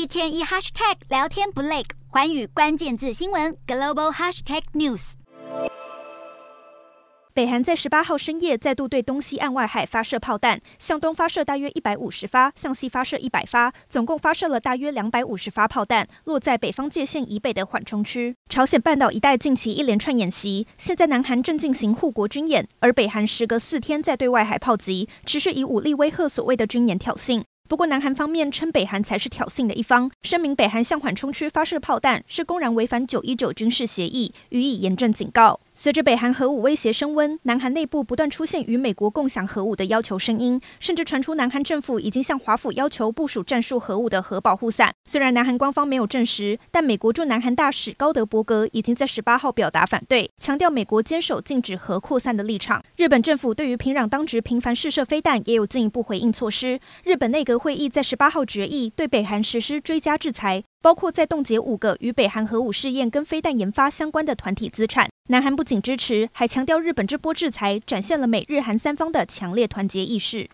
一天一 hashtag 聊天不累，环宇关键字新闻 global hashtag news。北韩在十八号深夜再度对东西岸外海发射炮弹，向东发射大约一百五十发，向西发射一百发，总共发射了大约两百五十发炮弹，落在北方界线以北的缓冲区。朝鲜半岛一带近期一连串演习，现在南韩正进行护国军演，而北韩时隔四天再对外海炮击，持续以武力威吓所谓的军演挑衅。不过，南韩方面称北韩才是挑衅的一方，声明北韩向缓冲区发射炮弹是公然违反九一九军事协议，予以严正警告。随着北韩核武威胁升温，南韩内部不断出现与美国共享核武的要求声音，甚至传出南韩政府已经向华府要求部署战术核武的核保护伞。虽然南韩官方没有证实，但美国驻南韩大使高德伯格已经在十八号表达反对，强调美国坚守禁止核扩散的立场。日本政府对于平壤当局频繁试射飞弹也有进一步回应措施。日本内阁会议在十八号决议对北韩实施追加制裁。包括在冻结五个与北韩核武试验跟飞弹研发相关的团体资产。南韩不仅支持，还强调日本这波制裁展现了美日韩三方的强烈团结意识。